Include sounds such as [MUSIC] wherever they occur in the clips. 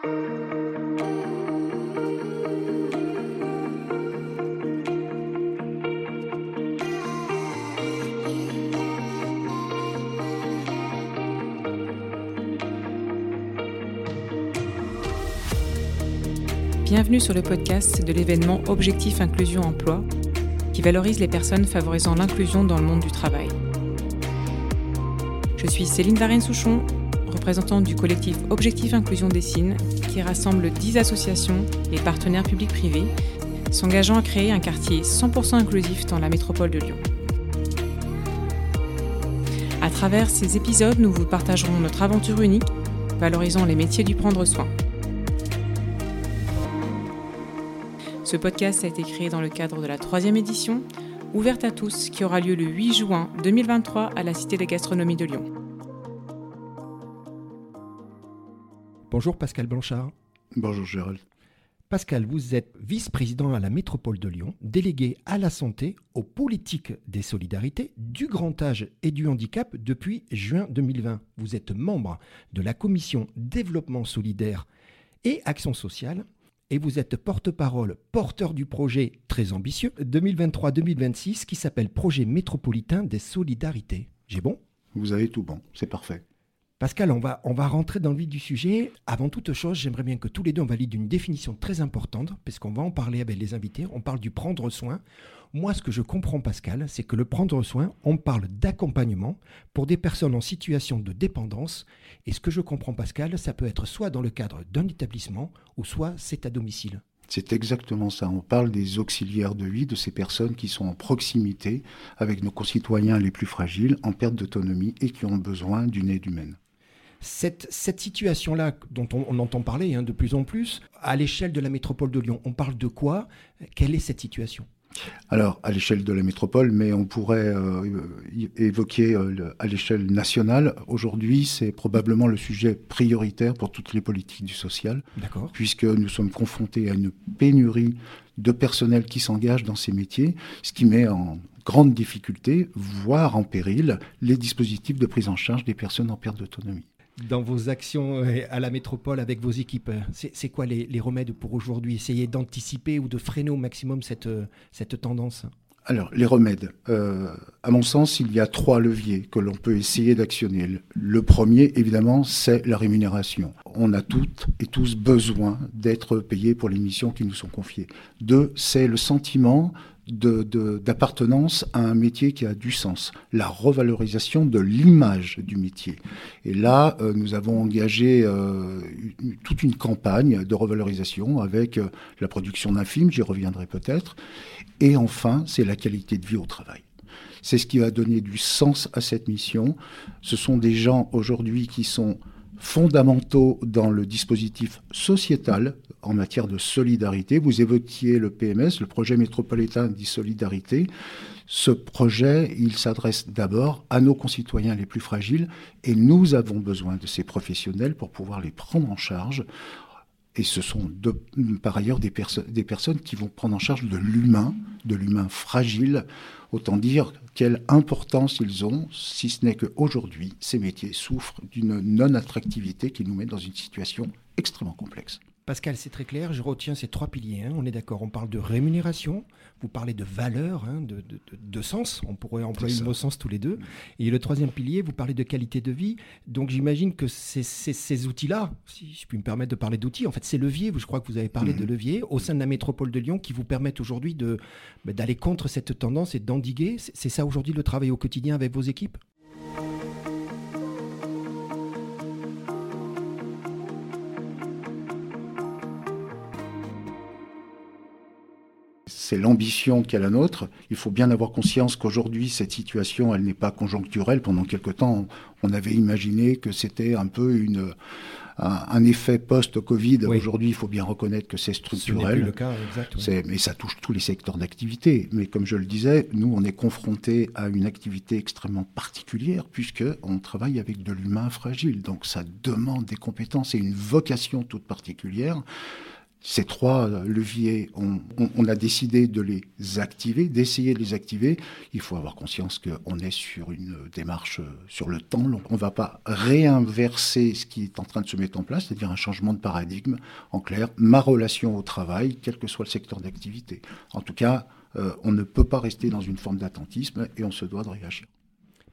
Bienvenue sur le podcast de l'événement Objectif Inclusion Emploi, qui valorise les personnes favorisant l'inclusion dans le monde du travail. Je suis Céline Varenne-Souchon, du collectif Objectif Inclusion Dessine, qui rassemble 10 associations et partenaires publics-privés s'engageant à créer un quartier 100% inclusif dans la métropole de Lyon. À travers ces épisodes, nous vous partagerons notre aventure unique, valorisant les métiers du prendre soin. Ce podcast a été créé dans le cadre de la troisième édition, ouverte à tous, qui aura lieu le 8 juin 2023 à la Cité de Gastronomie de Lyon. Bonjour Pascal Blanchard. Bonjour Gérald. Pascal, vous êtes vice-président à la métropole de Lyon, délégué à la santé, aux politiques des solidarités, du grand âge et du handicap depuis juin 2020. Vous êtes membre de la commission développement solidaire et action sociale et vous êtes porte-parole, porteur du projet très ambitieux 2023-2026 qui s'appelle Projet métropolitain des solidarités. J'ai bon? Vous avez tout bon, c'est parfait. Pascal, on va, rentrer dans le vif du sujet. Avant toute chose, j'aimerais bien que tous les deux on valide une définition très importante, parce qu'on va en parler avec les invités. On parle du prendre soin. Moi, ce que je comprends, Pascal, c'est que le prendre soin, on parle d'accompagnement pour des personnes en situation de dépendance. Et ce que je comprends, Pascal, ça peut être soit dans le cadre d'un établissement, ou soit c'est à domicile. C'est exactement ça. On parle des auxiliaires de vie, de ces personnes qui sont en proximité avec nos concitoyens les plus fragiles, en perte d'autonomie et qui ont besoin d'une aide humaine. Cette, cette situation-là, dont on, on, entend parler hein, de plus en plus, à l'échelle de la métropole de Lyon, on parle de quoi? Quelle est cette situation? Alors, à l'échelle de la métropole, mais on pourrait euh, évoquer euh, le, à l'échelle nationale. Aujourd'hui, c'est probablement le sujet prioritaire pour toutes les politiques du social, puisque nous sommes confrontés à une pénurie de personnel qui s'engage dans ces métiers, ce qui met en grande difficulté, voire en péril, les dispositifs de prise en charge des personnes en perte d'autonomie dans vos actions euh, à la métropole avec vos équipes C'est quoi les, remèdes pour aujourd'hui? Essayer d'anticiper ou de freiner au maximum cette, euh, cette tendance? Alors, les remèdes. Euh, à mon sens, il y a trois leviers que l'on peut essayer d'actionner. Le premier, évidemment, c'est la rémunération. On a toutes et tous besoin d'être payés pour les missions qui nous sont confiées. Deux, c'est le sentiment d'appartenance à un métier qui a du sens, la revalorisation de l'image du métier. Et là, euh, nous avons engagé euh, toute une campagne de revalorisation avec euh, la production d'un film, j'y reviendrai peut-être. Et enfin, c'est la qualité de vie au travail. C'est ce qui va donner du sens à cette mission. Ce sont des gens aujourd'hui qui sont fondamentaux dans le dispositif sociétal en matière de solidarité. Vous évoquiez le PMS, le projet métropolitain d'e-solidarité. Ce projet, il s'adresse d'abord à nos concitoyens les plus fragiles et nous avons besoin de ces professionnels pour pouvoir les prendre en charge. Et ce sont par ailleurs des, des personnes qui vont prendre en charge de l'humain, de l'humain fragile. Autant dire quelle importance ils ont, si ce n'est qu'aujourd'hui, ces métiers souffrent d'une non-attractivité qui nous met dans une situation extrêmement complexe. Pascal, c'est très clair, je retiens ces trois piliers. Hein. On est d'accord, on parle de rémunération, vous parlez de valeur, hein, de, de, de, sens, on pourrait employer le mot sens tous les deux. Et le troisième pilier, vous parlez de qualité de vie. Donc j'imagine que ces, ces, ces outils-là, si je puis me permettre de parler d'outils, en fait c'est levier, je crois que vous avez parlé mmh. de levier, au sein de la métropole de Lyon qui vous permettent aujourd'hui bah, d'aller contre cette tendance et d'endiguer. C'est ça aujourd'hui le travail au quotidien avec vos équipes? C'est l'ambition qui est la nôtre. Il faut bien avoir conscience qu'aujourd'hui, cette situation, elle n'est pas conjoncturelle. Pendant quelque temps, on avait imaginé que c'était un peu une, un, effet post-Covid. Aujourd'hui, il faut bien reconnaître que c'est structurel. Ce le cas, exact, Mais ça touche tous les secteurs d'activité. Mais comme je le disais, nous, on est confrontés à une activité extrêmement particulière puisque on travaille avec de l'humain fragile. Donc ça demande des compétences et une vocation toute particulière ces trois leviers, on, a décidé de les activer, d'essayer de les activer. Il faut avoir conscience qu'on est sur une démarche sur le temps. On ne va pas réinverser ce qui est en train de se mettre en place, c'est-à-dire un changement de paradigme. En clair, ma relation au travail, quel que soit le secteur d'activité. En tout cas, euh, on ne peut pas rester dans une forme d'attentisme et on se doit de réagir.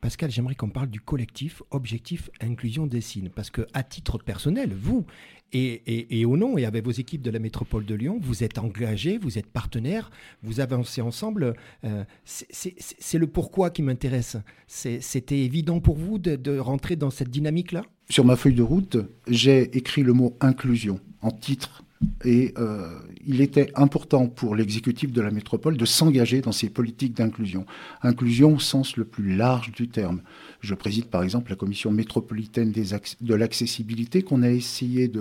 Pascal, j'aimerais qu'on parle du collectif Objectif Inclusion des signes, parce que à titre personnel, vous et, au nom et avec vos équipes de la métropole de Lyon, vous êtes engagés, vous êtes partenaires, vous avancez ensemble. Euh, c'est le pourquoi qui m'intéresse. C'était évident pour vous de rentrer dans cette dynamique-là? Sur ma feuille de route, j'ai écrit le mot inclusion en titre et euh, il était important pour l'exécutif de la métropole de s'engager dans ces politiques d'inclusion. Inclusion au sens le plus large du terme. Je préside par exemple la commission métropolitaine de l'accessibilité qu'on a essayé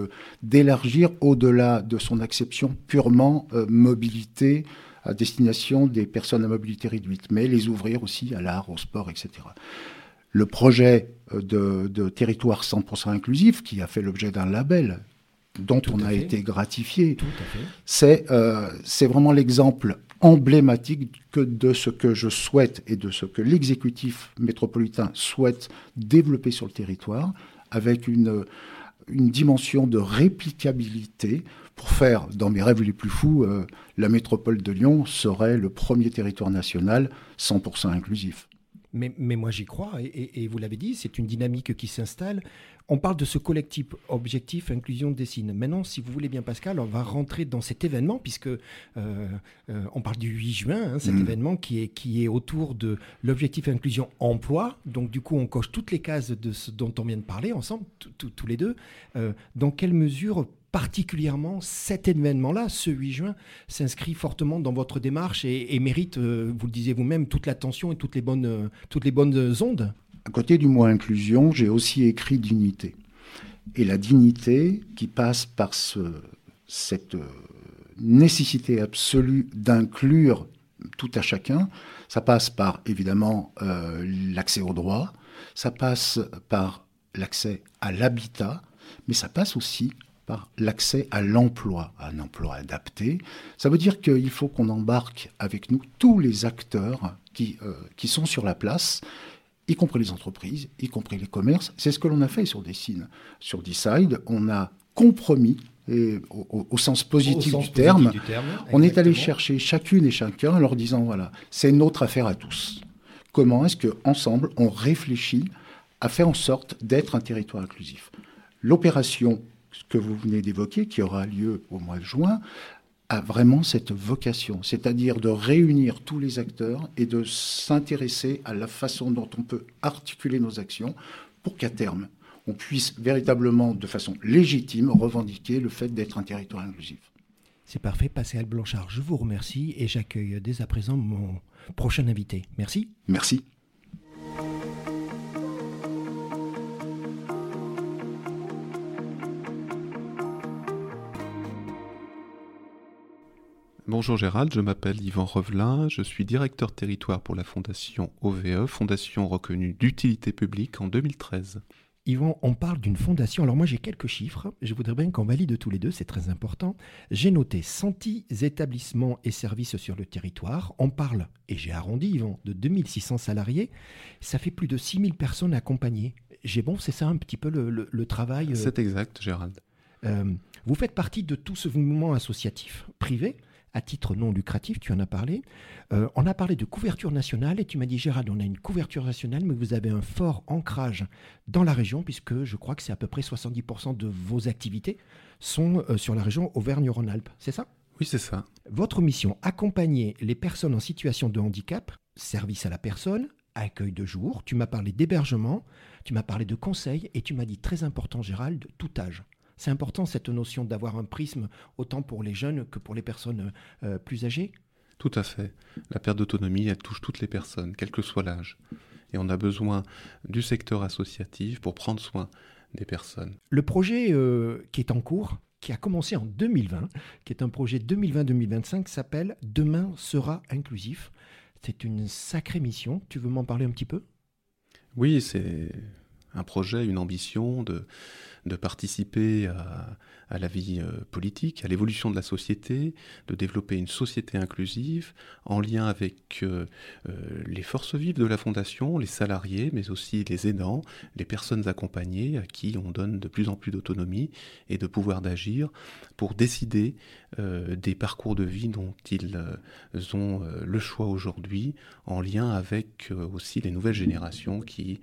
d'élargir au-delà de son acception purement euh, mobilité à destination des personnes à mobilité réduite, mais les ouvrir aussi à l'art, au sport, etc. Le projet euh, de, de territoire 100% inclusif, qui a fait l'objet d'un label dont on a été gratifié. Euh, c'est vraiment l'exemple emblématique que de ce que je souhaite et de ce que l'exécutif métropolitain souhaite développer sur le territoire, avec une, une dimension de réplicabilité pour faire, dans mes rêves les plus fous, euh, la métropole de Lyon serait le premier territoire national 100% inclusif. Mais, mais moi j'y crois, et, et vous l'avez dit, c'est une dynamique qui s'installe. On parle de ce collectif objectif inclusion Dessine. Maintenant, si vous voulez bien, Pascal, on va rentrer dans cet événement, puisque euh, euh, on parle du 8 juin, hein, cet mm. événement qui est, qui est autour de l'objectif inclusion emploi. Donc, du coup, on coche toutes les cases de ce dont on vient de parler ensemble, tous les deux. Euh, dans quelle mesure particulièrement cet événement-là, ce 8 juin, s'inscrit fortement dans votre démarche et, mérite, vous le disiez vous-même, toute l'attention et toutes les bonnes, les bonnes ondes à côté du mot inclusion, j'ai aussi écrit dignité. Et la dignité qui passe par cette euh, nécessité absolue d'inclure tout à chacun, ça passe par évidemment euh, l'accès au droit, ça passe par l'accès à l'habitat, mais ça passe aussi par l'accès à l'emploi, un emploi adapté. Ça veut dire qu'il faut qu'on embarque avec nous tous les acteurs qui, euh, qui sont sur la place y compris les entreprises, y compris les commerces. C'est ce que l'on a fait sur Dessine. Sur Decide, on a compromis, et au, sens positif, du, terme, on est allé chercher chacune et chacun en leur disant, voilà, c'est notre affaire à tous. Comment est-ce qu'ensemble, on réfléchit à faire en sorte d'être un territoire inclusif? L'opération que vous venez d'évoquer, qui aura lieu au mois de juin, a vraiment cette vocation, c'est-à-dire de réunir tous les acteurs et de s'intéresser à la façon dont on peut articuler nos actions pour qu'à terme, on puisse véritablement, de façon légitime, revendiquer le fait d'être un territoire inclusif. C'est parfait, Pascal Blanchard, je vous remercie et j'accueille dès à présent mon prochain invité. Merci. Merci. Bonjour Gérald, je m'appelle Yvan Revelin, je suis directeur territoire pour la fondation OVE, fondation reconnue d'utilité publique en 2013. Yvan, on parle d'une fondation. Alors moi j'ai quelques chiffres, je voudrais bien qu'on valide tous les deux, c'est très important. J'ai noté 110 établissements et services sur le territoire. On parle, et j'ai arrondi Yvan, de 2600 salariés. Ça fait plus de 6000 personnes accompagnées. J'ai bon, c'est ça un petit peu le, travail euh, C'est exact, Gérald. Euh, vous faites partie de tout ce mouvement associatif privé à titre non lucratif, tu en as parlé. Euh, on a parlé de couverture nationale et tu m'as dit, Gérald, on a une couverture nationale, mais vous avez un fort ancrage dans la région, puisque je crois que c'est à peu près 70% de vos activités sont euh, sur la région Auvergne-Rhône-Alpes. C'est ça? Oui, c'est ça. Votre mission, accompagner les personnes en situation de handicap, service à la personne, accueil de jour, tu m'as parlé d'hébergement, tu m'as parlé de conseils et tu m'as dit très important, Gérald, de tout âge. C'est important cette notion d'avoir un prisme autant pour les jeunes que pour les personnes euh, plus âgées Tout à fait. La perte d'autonomie, elle touche toutes les personnes, quel que soit l'âge. Et on a besoin du secteur associatif pour prendre soin des personnes. Le projet euh, qui est en cours, qui a commencé en 2020, qui est un projet 2020-2025, s'appelle Demain sera inclusif. C'est une sacrée mission. Tu veux m'en parler un petit peu? Oui, c'est un projet, une ambition de de participer à, la vie euh, politique, à l'évolution de la société, de développer une société inclusive en lien avec euh, euh, les forces vives de la Fondation, les salariés, mais aussi les aidants, les personnes accompagnées à qui on donne de plus en plus d'autonomie et de pouvoir d'agir pour décider des parcours de vie dont ils ont le choix aujourd'hui en lien avec aussi les nouvelles générations qui,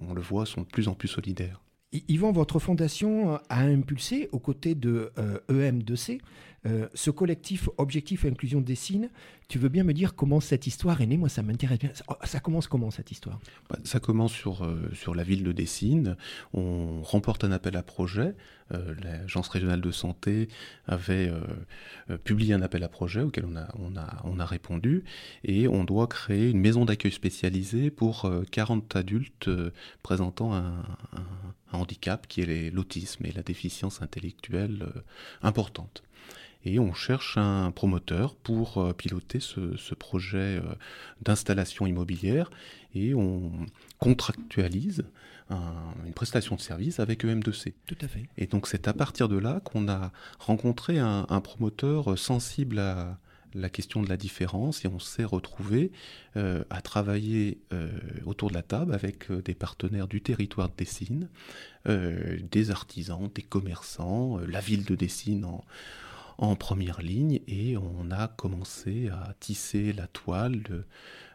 on le voit, sont de plus en plus solidaires. Yvan, votre fondation a impulsé, aux côtés de EM2C, e euh, ce collectif Objectif Inclusion Dessine. Tu veux bien me dire comment cette histoire est née? Moi, ça m'intéresse bien. Ça, commence comment cette histoire? Bah, Ça commence sur, euh, sur la ville de Dessine. On remporte un appel à projet. Euh, L'Agence régionale de santé avait publié un appel à projet auquel on a, on, a, on a répondu. Et on doit créer une maison d'accueil spécialisée pour 40 adultes présentant un handicap qui est l'autisme et la déficience intellectuelle importante et on cherche un promoteur pour euh, piloter ce, projet euh, d'installation immobilière et on contractualise une prestation de service avec EM2C. Tout à fait. Et donc c'est à partir de là qu'on a rencontré un, promoteur sensible à la question de la différence et on s'est retrouvé euh, à travailler autour de la table avec des partenaires du territoire de Dessine, des artisans, des commerçants, la ville de Dessine en, en première ligne et on a commencé à tisser la toile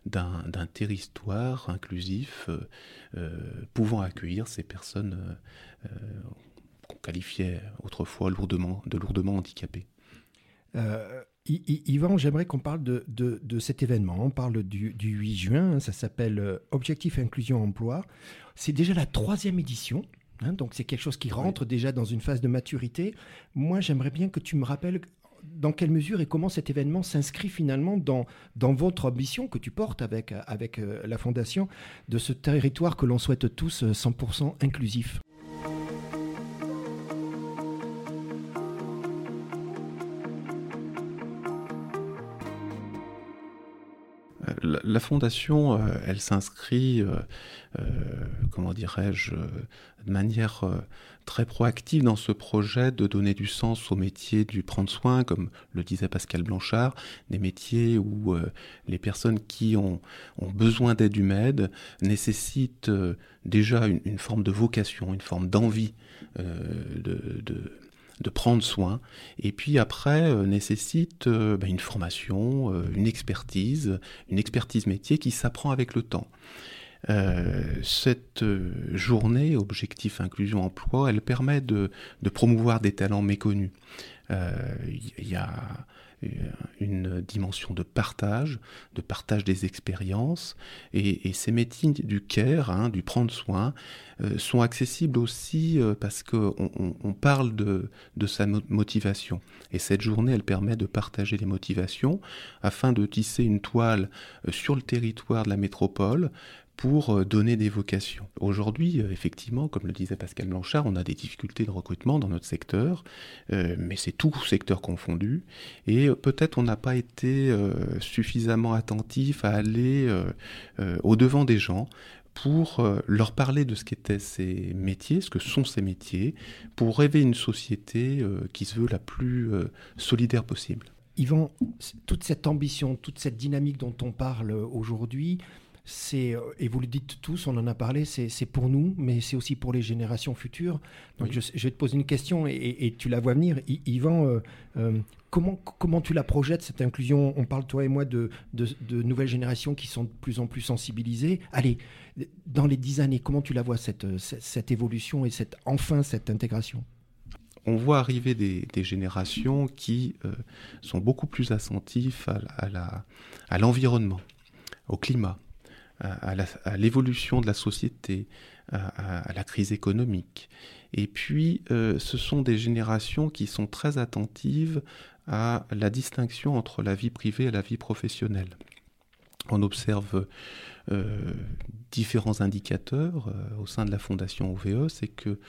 d'un territoire inclusif euh, euh, pouvant accueillir ces personnes euh, qu'on qualifiait autrefois lourdement, de lourdement handicapées. Yvan, j'aimerais qu'on parle de, cet événement. On parle du, 8 juin, hein, ça s'appelle Objectif Inclusion Emploi. C'est déjà la troisième édition. Hein, donc c'est quelque chose qui rentre déjà dans une phase de maturité. Moi, j'aimerais bien que tu me rappelles dans quelle mesure et comment cet événement s'inscrit finalement dans, dans votre ambition que tu portes avec, avec euh, la Fondation de ce territoire que l'on souhaite tous 100% euh, inclusif. La, fondation, euh, elle s'inscrit, euh, euh, comment dirais-je, de manière très proactive dans ce projet de donner du sens au métier du prendre soin, comme le disait Pascal Blanchard, des métiers où les personnes qui ont, besoin d'aide humaine nécessitent déjà une, forme de vocation, une forme d'envie de de prendre soin, et puis après euh, nécessite euh, ben, une formation, euh, une expertise, une expertise métier qui s'apprend avec le temps. cette journée Objectif Inclusion Emploi, elle permet de, de promouvoir des talents méconnus. Il y a euh, une dimension de partage, de partage des expériences. Et, ces métiers du care, hein, du prendre soin, euh, sont accessibles aussi euh, parce qu'on on, parle de, sa motivation. Et cette journée, elle permet de partager les motivations afin de tisser une toile sur le territoire de la métropole pour euh, donner des vocations. Aujourd'hui, euh, effectivement, comme le disait Pascal Blanchard, on a des difficultés de recrutement dans notre secteur, euh, mais c'est tout secteur confondu, et peut-être on n'a pas été suffisamment attentif à aller au-devant des gens pour leur parler de ce qu'étaient ces métiers, ce que sont ces métiers, pour rêver une société qui se veut la plus solidaire possible. Yvan, toute cette ambition, toute cette dynamique dont on parle aujourd'hui, c'est, euh, et vous le dites tous, on en a parlé, c'est pour nous, mais c'est aussi pour les générations futures. Donc je, vais te poser une question et, tu la vois venir. Yvan, euh, euh, comment, comment tu la projettes, cette inclusion? On parle, toi et moi, de, de, nouvelles générations qui sont de plus en plus sensibilisées. Allez, dans les dix années, comment tu la vois, cette, cette, évolution et cette, enfin cette intégration? On voit arriver des, générations qui sont beaucoup plus attentives à l'environnement, au climat, à, l'évolution de la société, à, la crise économique. Et puis, euh, ce sont des générations qui sont très attentives à la distinction entre la vie privée et la vie professionnelle. On observe différents indicateurs euh, au sein de la fondation OVE, c'est que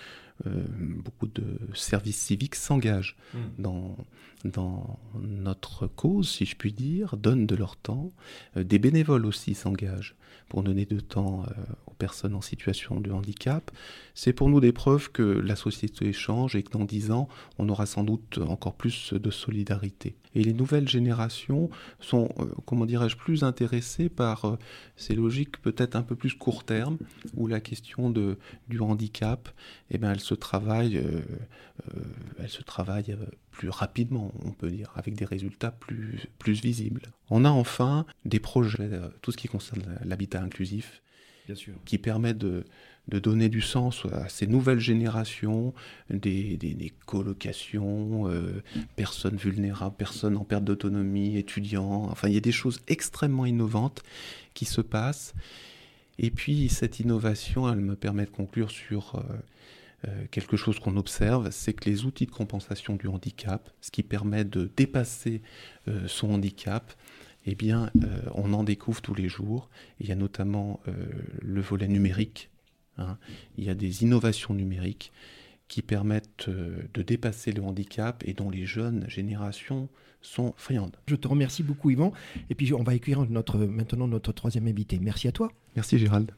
beaucoup de services civiques s'engagent mmh. dans, dans notre cause, si je puis dire, donnent de leur temps. des bénévoles aussi s'engagent pour donner de temps aux personnes en situation de handicap. C'est pour nous des preuves que la société change et que dans dix ans, on aura sans doute encore plus de solidarité. Et les nouvelles générations sont, euh, comment dirais-je, plus intéressées par euh, ces logiques peut-être un peu plus court terme, où la question de, du handicap, eh ben, elle se travaille, euh, elle se travaille plus rapidement, on peut dire, avec des résultats plus, plus visibles. On a enfin des projets, tout ce qui concerne l'habitat inclusif, Bien sûr. qui permet de, de donner du sens à ces nouvelles générations, des, des, colocations, euh, personnes vulnérables, personnes en perte d'autonomie, étudiants. Enfin, il y a des choses extrêmement innovantes qui se passent. Et puis, cette innovation, elle me permet de conclure sur euh, euh, quelque chose qu'on observe, c'est que les outils de compensation du handicap, ce qui permet de dépasser son handicap, eh bien, on en découvre tous les jours. Il y a notamment le volet numérique Hein. Il y a des innovations numériques qui permettent euh, de dépasser le handicap et dont les jeunes générations sont friandes. Je te remercie beaucoup Yvan. Et puis on va accueillir notre, maintenant notre troisième invité. Merci à toi. Merci Gérald.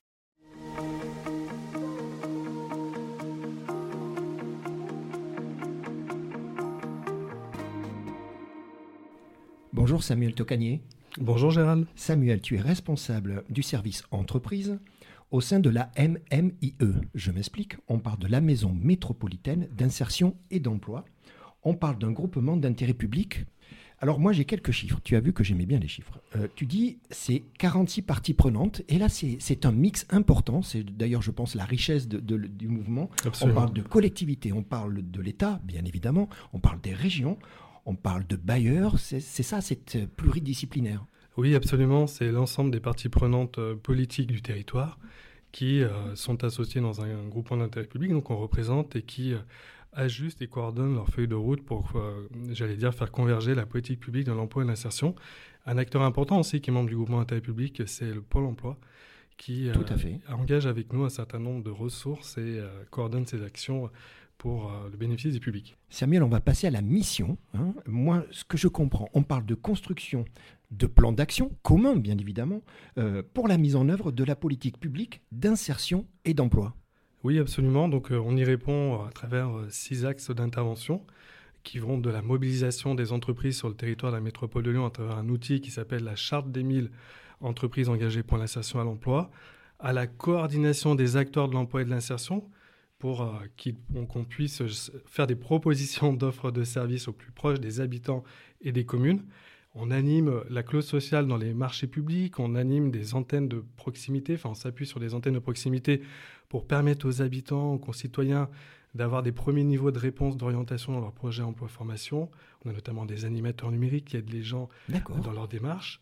Bonjour Samuel Tocanier. Bonjour Gérald. Samuel, tu es responsable du service entreprise au sein de la MMIE. Je m'explique, on parle de la Maison métropolitaine d'insertion et d'emploi. On parle d'un groupement d'intérêt public. Alors moi j'ai quelques chiffres, tu as vu que j'aimais bien les chiffres. Euh, tu dis c'est 46 parties prenantes, et là c'est un mix important, c'est d'ailleurs je pense la richesse du mouvement. On parle de collectivité, on parle de l'État bien évidemment, on parle des régions, on parle de bailleurs, c'est ça, c'est pluridisciplinaire. Oui, absolument. C'est l'ensemble des parties prenantes euh, politiques du territoire qui euh, sont associées dans un, groupement d'intérêt public, donc on représente et qui euh, ajustent et coordonnent leur feuille de route pour, j'allais dire, faire converger la politique publique de l'emploi et de l'insertion. Un acteur important aussi qui est membre du groupement d'intérêt public, c'est le Pôle emploi qui engage avec nous un certain nombre de ressources et coordonne ses actions pour le bénéfice du public. Samuel, on va passer à la mission. Hein. Moi, ce que je comprends, on parle de construction de plans d'action communs, bien évidemment, euh, pour la mise en œuvre de la politique publique d'insertion et d'emploi. Oui, absolument. Donc, euh, on y répond à travers euh, six axes d'intervention qui vont de la mobilisation des entreprises sur le territoire de la métropole de Lyon à travers un outil qui s'appelle la Charte des 1000 entreprises engagées pour l'insertion à l'emploi, à la coordination des acteurs de l'emploi et de l'insertion pour qu'on puisse faire des propositions [LAUGHS] d'offres de services au plus proche des habitants et des communes on anime la clause sociale dans les marchés publics, on anime des antennes de proximité, enfin on s'appuie sur des antennes de proximité pour permettre aux habitants, aux concitoyens d'avoir des premiers niveaux de réponse d'orientation dans leur projet emploi-formation. On a notamment des animateurs numériques qui aident les gens dans leur démarche.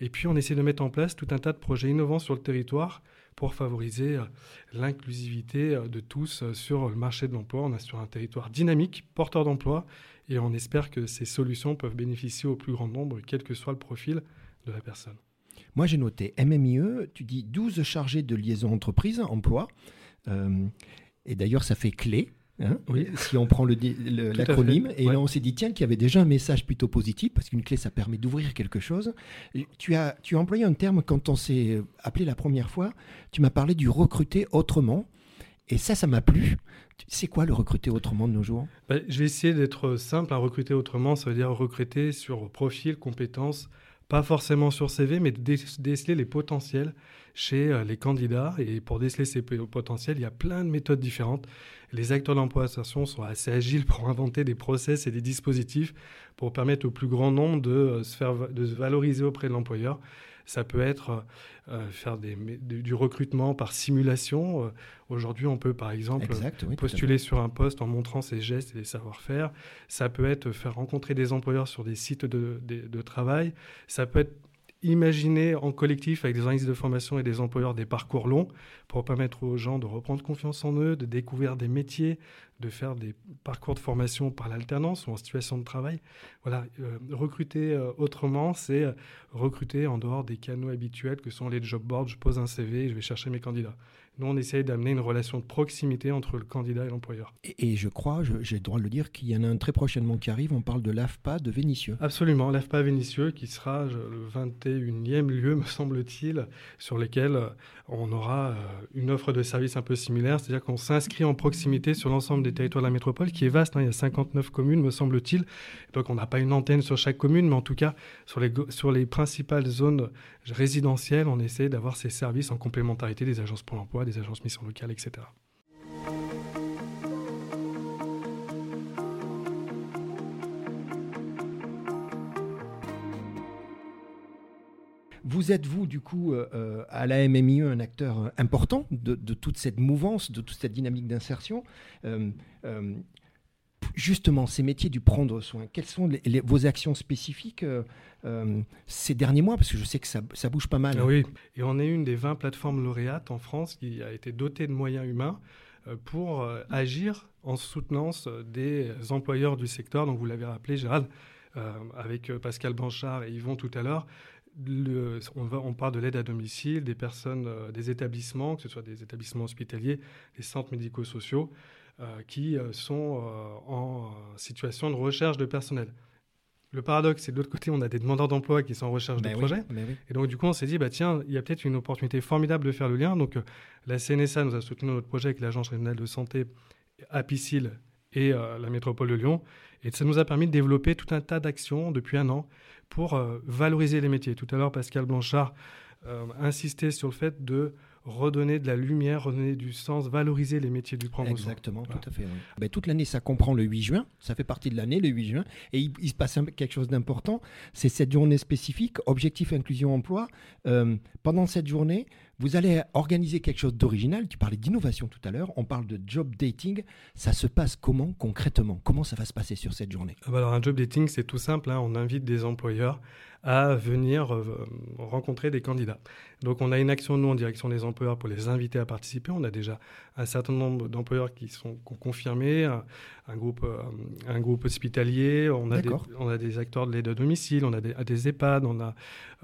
Et puis on essaie de mettre en place tout un tas de projets innovants sur le territoire pour favoriser l'inclusivité euh, de tous euh, sur le marché de l'emploi. On est sur un territoire dynamique, porteur d'emploi, et on espère que ces solutions peuvent bénéficier au plus grand nombre, quel que soit le profil de la personne. Moi, j'ai noté MMIE, tu dis 12 chargés de liaison entreprise, emploi. Euh, et d'ailleurs, ça fait clé. Hein, oui. Si on prend l'acronyme, et là on s'est dit tiens qu'il y avait déjà un message plutôt positif parce qu'une clé ça permet d'ouvrir quelque chose. Tu as, tu as employé un terme quand on s'est appelé la première fois. Tu m'as parlé du recruter autrement. Et ça, ça m'a plu. C'est quoi le recruter autrement de nos jours? Bah, Je vais essayer d'être simple. À recruter autrement, ça veut dire recruter sur profil, compétences, pas forcément sur CV, mais déceler les potentiels chez euh, les candidats. Et pour déceler ces potentiels, il y a plein de méthodes différentes. Les acteurs d'emploi d'insertion sont assez agiles pour inventer des process et des dispositifs pour permettre au plus grand nombre de euh, se, faire, de se valoriser auprès de l'employeur. Ça peut être euh, faire des, du recrutement par simulation. Euh, aujourd'hui, on peut par exemple postuler sur un poste en montrant ses gestes et ses savoir-faire. Ça peut être faire rencontrer des employeurs sur des sites de, de travail. Ça peut être imaginer en collectif avec des organismes de formation et des employeurs des parcours longs pour permettre aux gens de reprendre confiance en eux, de découvrir des métiers, de faire des parcours de formation par l'alternance ou en situation de travail. Voilà, euh, recruter euh, autrement, c'est euh, recruter en dehors des canaux habituels que sont les job boards. Je pose un CV, je vais chercher mes candidats. Nous, on essaye d'amener une relation de proximité entre le candidat et l'employeur. Et, je crois, j'ai le droit de le dire, qu'il y en a un très prochainement qui arrive. On parle de l'AFPA de Vénitieux. Absolument, l'AFPA Vénitieux qui sera le 21e lieu, [LAUGHS] me semble-t-il, sur lequel euh, on aura euh, une offre de services un peu similaire. C'est-à-dire qu'on s'inscrit en proximité sur l'ensemble des territoires de la métropole, qui est vaste. Hein. il y a 59 communes, me semble-t-il. Donc on n'a pas une antenne sur chaque commune, mais en tout cas, sur les, sur les principales zones résidentielles, on essaie d'avoir ces services en complémentarité des agences pour l'emploi, des agences mission locales, etc. Vous êtes, vous, du coup, euh, euh, à la MMIE, un acteur euh, important de, toute cette mouvance, de toute cette dynamique d'insertion? Justement, ces métiers du prendre soin, quelles sont vos actions spécifiques euh, ces derniers mois? Parce que je sais que ça, bouge pas mal. Oui, et on est une des 20 plateformes lauréates en France qui a été dotée de moyens humains euh, pour euh, agir en soutenance des employeurs du secteur. Donc vous l'avez rappelé, Gérald, avec Pascal Banchard et Yvon tout à l'heure. on, va, parle de l'aide à domicile, des personnes, des établissements, que ce soit des établissements hospitaliers, des centres médico-sociaux, qui sont en situation de recherche de personnel. Le paradoxe, c'est de l'autre côté, on a des demandeurs d'emploi qui sont en recherche de ben projets. Ben Et donc, du coup, on s'est dit, bah, tiens, il y a peut-être une opportunité formidable de faire le lien. Donc, euh, la CNSA nous a soutenu notre projet avec l'Agence régionale de santé, Apicil et euh, la métropole de Lyon. Et ça nous a permis de développer tout un tas d'actions depuis un an pour euh, valoriser les métiers. Tout à l'heure, Pascal Blanchard insistait sur le fait de redonner de la lumière, redonner du sens, valoriser les métiers du prendre Exactement, tout à fait. Ben, toute l'année, ça comprend le 8 juin, ça fait partie de l'année, le 8 juin, et il, se passe quelque chose d'important, c'est cette journée spécifique, objectif inclusion emploi. Euh, pendant cette journée, vous allez organiser quelque chose d'original. Tu parlais d'innovation tout à l'heure. On parle de job dating. Ça se passe comment concrètement? Comment ça va se passer sur cette journée? Ah bah Alors un job dating, c'est tout simple. Hein. On invite des employeurs à venir euh, rencontrer des candidats. Donc on a une action, nous, en direction des employeurs pour les inviter à participer. On a déjà un certain nombre d'employeurs qui sont confirmés, un, groupe, euh, un groupe hospitalier, on a, des, on a des acteurs de l'aide à domicile, on a des, des EHPAD, on a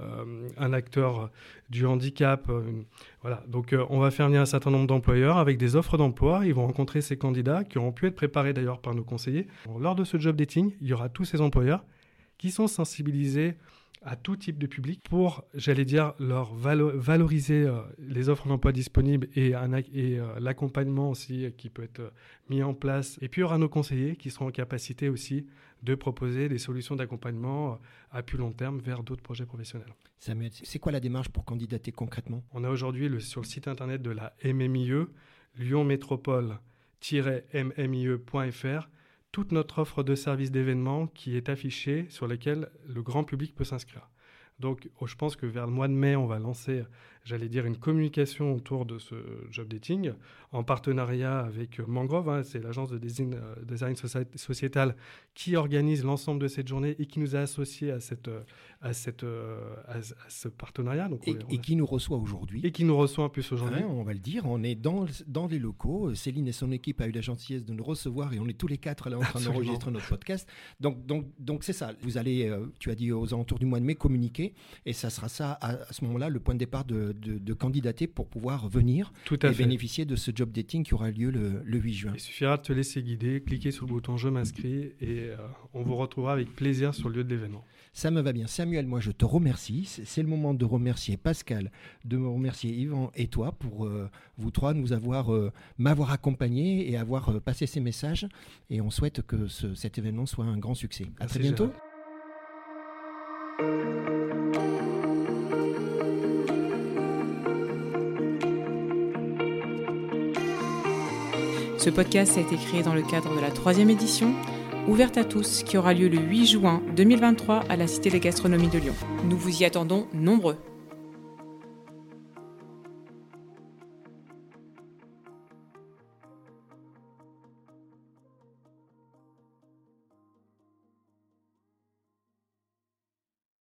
euh, un acteur du handicap. Voilà. Donc on va faire venir un certain nombre d'employeurs avec des offres d'emploi. Ils vont rencontrer ces candidats qui auront pu être préparés d'ailleurs par nos conseillers. Lors de ce job dating, il y aura tous ces employeurs qui sont sensibilisés à tout type de public pour, j'allais dire, leur valoriser euh, les offres d'emploi disponibles et, et euh, l'accompagnement aussi qui peut être mis en place. Et puis il y aura nos conseillers qui seront en capacité aussi de proposer des solutions d'accompagnement euh, à plus long terme vers d'autres projets professionnels. Samuel, c'est quoi la démarche pour candidater concrètement? On a aujourd'hui sur le site internet de la MMIE, lyonmétropole-mmie.fr, toute notre offre de services d'événements qui est affichée, sur lesquels le grand public peut s'inscrire. Donc, oh, je pense que vers le mois de mai, on va lancer j'allais dire, une communication autour de ce job dating en partenariat avec Mangrove, hein, c'est l'agence de design, euh, design sociétal qui organise l'ensemble de cette journée et qui nous a associés à, cette, à, cette, euh, à, ce partenariat. Donc, et, qui nous reçoit aujourd'hui. Et qui nous reçoit en plus aujourd'hui. on va le dire, on est dans, dans les locaux. Céline et son équipe a eu la gentillesse de nous recevoir et on est tous les quatre là en train d'enregistrer notre podcast. Donc, donc, donc c'est ça. Vous allez, euh, tu as dit aux alentours du mois de mai, communiquer et ça sera ça à, à ce moment-là le point de départ de, de, candidater pour pouvoir venir et bénéficier de ce job dating qui aura lieu le, 8 juin. Il suffira de te laisser guider, cliquer sur le bouton Je m'inscris et euh, on vous retrouvera avec plaisir sur le lieu de l'événement. Ça me va bien. Samuel, moi je te remercie. C'est le moment de remercier Pascal, de me remercier Yvan et toi pour euh, vous trois nous avoir euh, m'avoir accompagné et avoir passé ces messages. Et on souhaite que cet événement soit un grand succès. À très bientôt. Ce podcast a été créé dans le cadre de la troisième édition, ouverte à tous, qui aura lieu le 8 juin 2023 à la Cité des Gastronomies de Lyon. Nous vous y attendons nombreux.